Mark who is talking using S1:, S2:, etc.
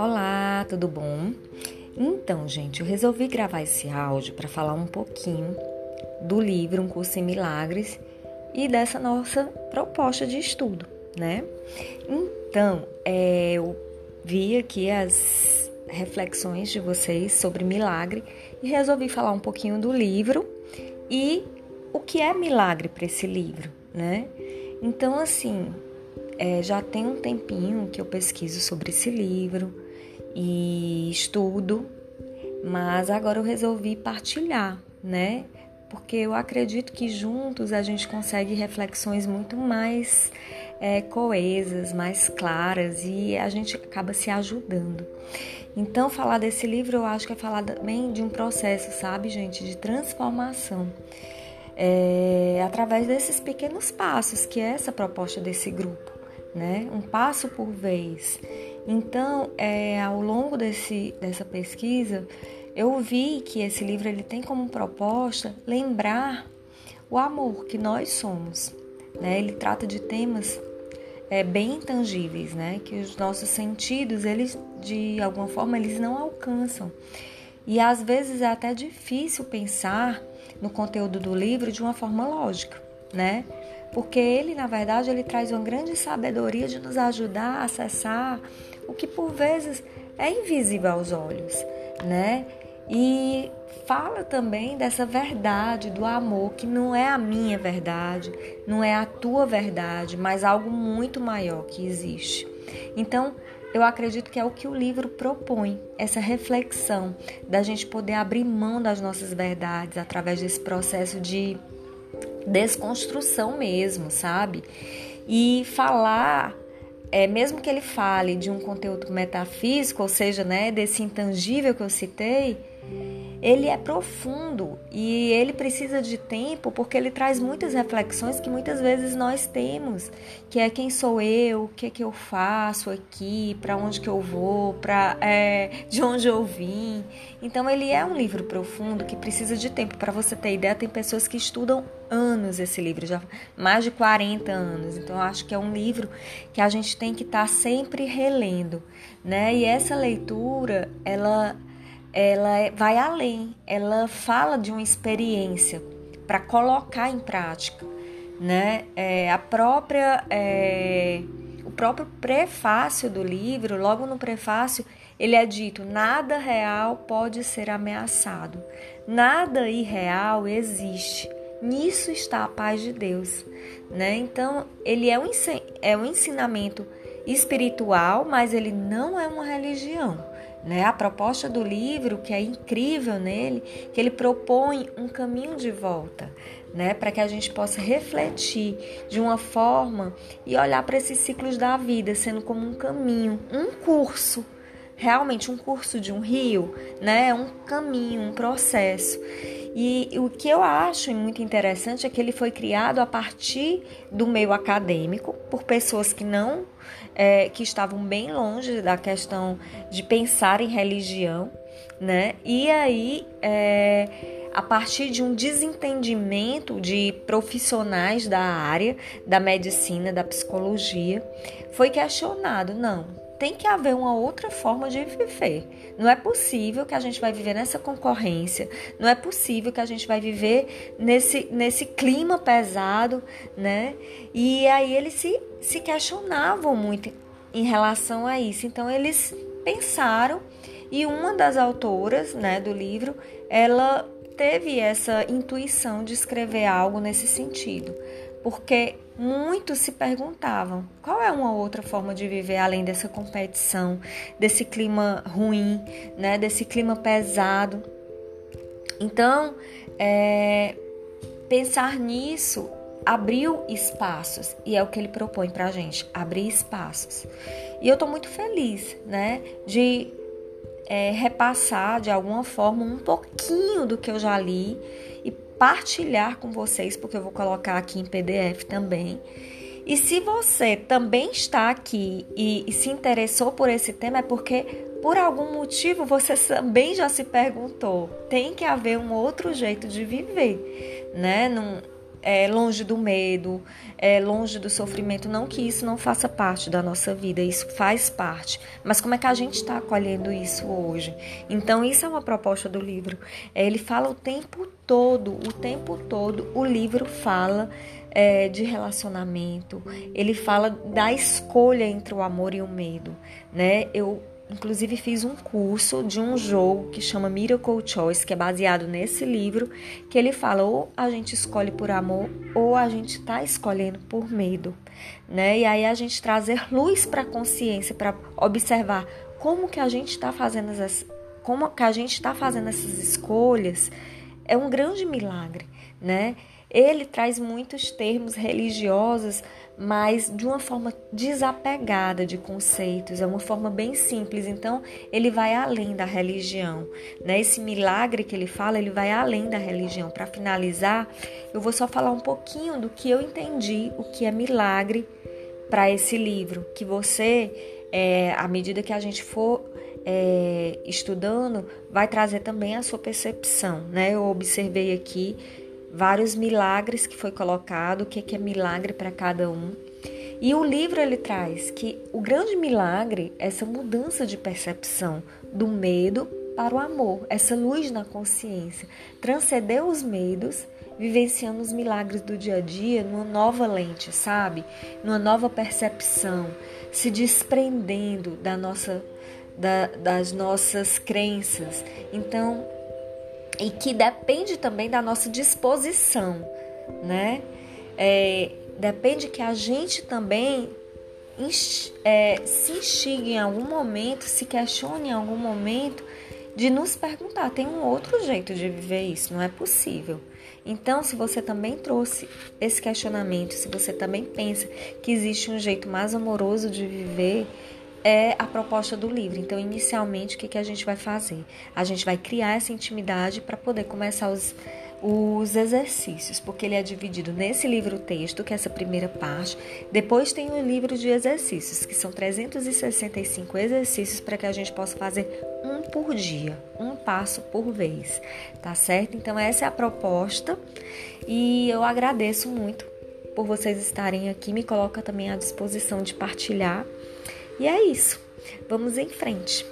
S1: Olá, tudo bom? Então, gente, eu resolvi gravar esse áudio para falar um pouquinho do livro Um Curso em Milagres e dessa nossa proposta de estudo, né? Então, é, eu vi aqui as reflexões de vocês sobre milagre e resolvi falar um pouquinho do livro e o que é milagre para esse livro, né? Então, assim, é, já tem um tempinho que eu pesquiso sobre esse livro e estudo, mas agora eu resolvi partilhar, né? Porque eu acredito que juntos a gente consegue reflexões muito mais é, coesas, mais claras e a gente acaba se ajudando. Então, falar desse livro eu acho que é falar também de um processo, sabe, gente, de transformação. É, através desses pequenos passos, que é essa proposta desse grupo, né? Um passo por vez. Então, é, ao longo desse, dessa pesquisa, eu vi que esse livro ele tem como proposta lembrar o amor que nós somos. Né? Ele trata de temas é, bem intangíveis, né? que os nossos sentidos, eles de alguma forma, eles não alcançam. E às vezes é até difícil pensar no conteúdo do livro de uma forma lógica, né? Porque ele, na verdade, ele traz uma grande sabedoria de nos ajudar a acessar o que por vezes é invisível aos olhos, né? E fala também dessa verdade do amor, que não é a minha verdade, não é a tua verdade, mas algo muito maior que existe. Então, eu acredito que é o que o livro propõe, essa reflexão da gente poder abrir mão das nossas verdades através desse processo de desconstrução mesmo, sabe? E falar, é, mesmo que ele fale de um conteúdo metafísico, ou seja, né, desse intangível que eu citei, ele é profundo e ele precisa de tempo porque ele traz muitas reflexões que muitas vezes nós temos, que é quem sou eu, o que é que eu faço aqui, para onde que eu vou, para é, de onde eu vim. Então ele é um livro profundo que precisa de tempo. Para você ter ideia, tem pessoas que estudam anos esse livro, já mais de 40 anos. Então eu acho que é um livro que a gente tem que estar tá sempre relendo, né? E essa leitura, ela ela é, vai além, ela fala de uma experiência para colocar em prática, né? É, a própria, é, o próprio prefácio do livro, logo no prefácio, ele é dito: nada real pode ser ameaçado, nada irreal existe. Nisso está a paz de Deus, né? Então ele é um, é um ensinamento espiritual, mas ele não é uma religião. Né? A proposta do livro, que é incrível nele, que ele propõe um caminho de volta, né? para que a gente possa refletir de uma forma e olhar para esses ciclos da vida, sendo como um caminho, um curso realmente um curso de um rio, né? Um caminho, um processo. E o que eu acho muito interessante é que ele foi criado a partir do meio acadêmico, por pessoas que não, é, que estavam bem longe da questão de pensar em religião, né? E aí, é, a partir de um desentendimento de profissionais da área da medicina, da psicologia, foi questionado, não, tem que haver uma outra forma de viver. Não é possível que a gente vai viver nessa concorrência, não é possível que a gente vai viver nesse, nesse clima pesado, né? E aí eles se, se questionavam muito em relação a isso. Então eles pensaram e uma das autoras, né, do livro, ela teve essa intuição de escrever algo nesse sentido, porque muitos se perguntavam qual é uma outra forma de viver além dessa competição, desse clima ruim, né, desse clima pesado. Então, é, pensar nisso abriu espaços e é o que ele propõe para a gente, abrir espaços. E eu estou muito feliz, né, de é, repassar de alguma forma um pouquinho do que eu já li e partilhar com vocês, porque eu vou colocar aqui em PDF também. E se você também está aqui e, e se interessou por esse tema, é porque por algum motivo você também já se perguntou: tem que haver um outro jeito de viver, né? Num, é, longe do medo, é, longe do sofrimento. Não que isso não faça parte da nossa vida, isso faz parte. Mas como é que a gente está acolhendo isso hoje? Então, isso é uma proposta do livro. É, ele fala o tempo todo, o tempo todo, o livro fala é, de relacionamento, ele fala da escolha entre o amor e o medo. Né? Eu Inclusive fiz um curso de um jogo que chama Miracle Choice, que é baseado nesse livro, que ele fala ou a gente escolhe por amor ou a gente está escolhendo por medo, né? E aí a gente trazer luz para a consciência, para observar como que a gente está fazendo essas, como que a gente está fazendo essas escolhas, é um grande milagre, né? Ele traz muitos termos religiosos, mas de uma forma desapegada de conceitos, é uma forma bem simples. Então, ele vai além da religião. Né? Esse milagre que ele fala, ele vai além da religião. Para finalizar, eu vou só falar um pouquinho do que eu entendi, o que é milagre para esse livro. Que você, é, à medida que a gente for é, estudando, vai trazer também a sua percepção. Né? Eu observei aqui vários milagres que foi colocado, o que é milagre para cada um. E o livro ele traz que o grande milagre é essa mudança de percepção do medo para o amor, essa luz na consciência, transcender os medos, vivenciando os milagres do dia a dia numa nova lente, sabe? Numa nova percepção, se desprendendo da nossa da, das nossas crenças. Então, e que depende também da nossa disposição, né? É, depende que a gente também é, se instigue em algum momento, se questione em algum momento de nos perguntar: tem um outro jeito de viver isso? Não é possível. Então, se você também trouxe esse questionamento, se você também pensa que existe um jeito mais amoroso de viver, é a proposta do livro. Então, inicialmente, o que, que a gente vai fazer? A gente vai criar essa intimidade para poder começar os, os exercícios, porque ele é dividido nesse livro-texto, que é essa primeira parte. Depois tem o livro de exercícios, que são 365 exercícios para que a gente possa fazer um por dia, um passo por vez, tá certo? Então, essa é a proposta e eu agradeço muito por vocês estarem aqui. Me coloca também à disposição de partilhar e é isso. Vamos em frente.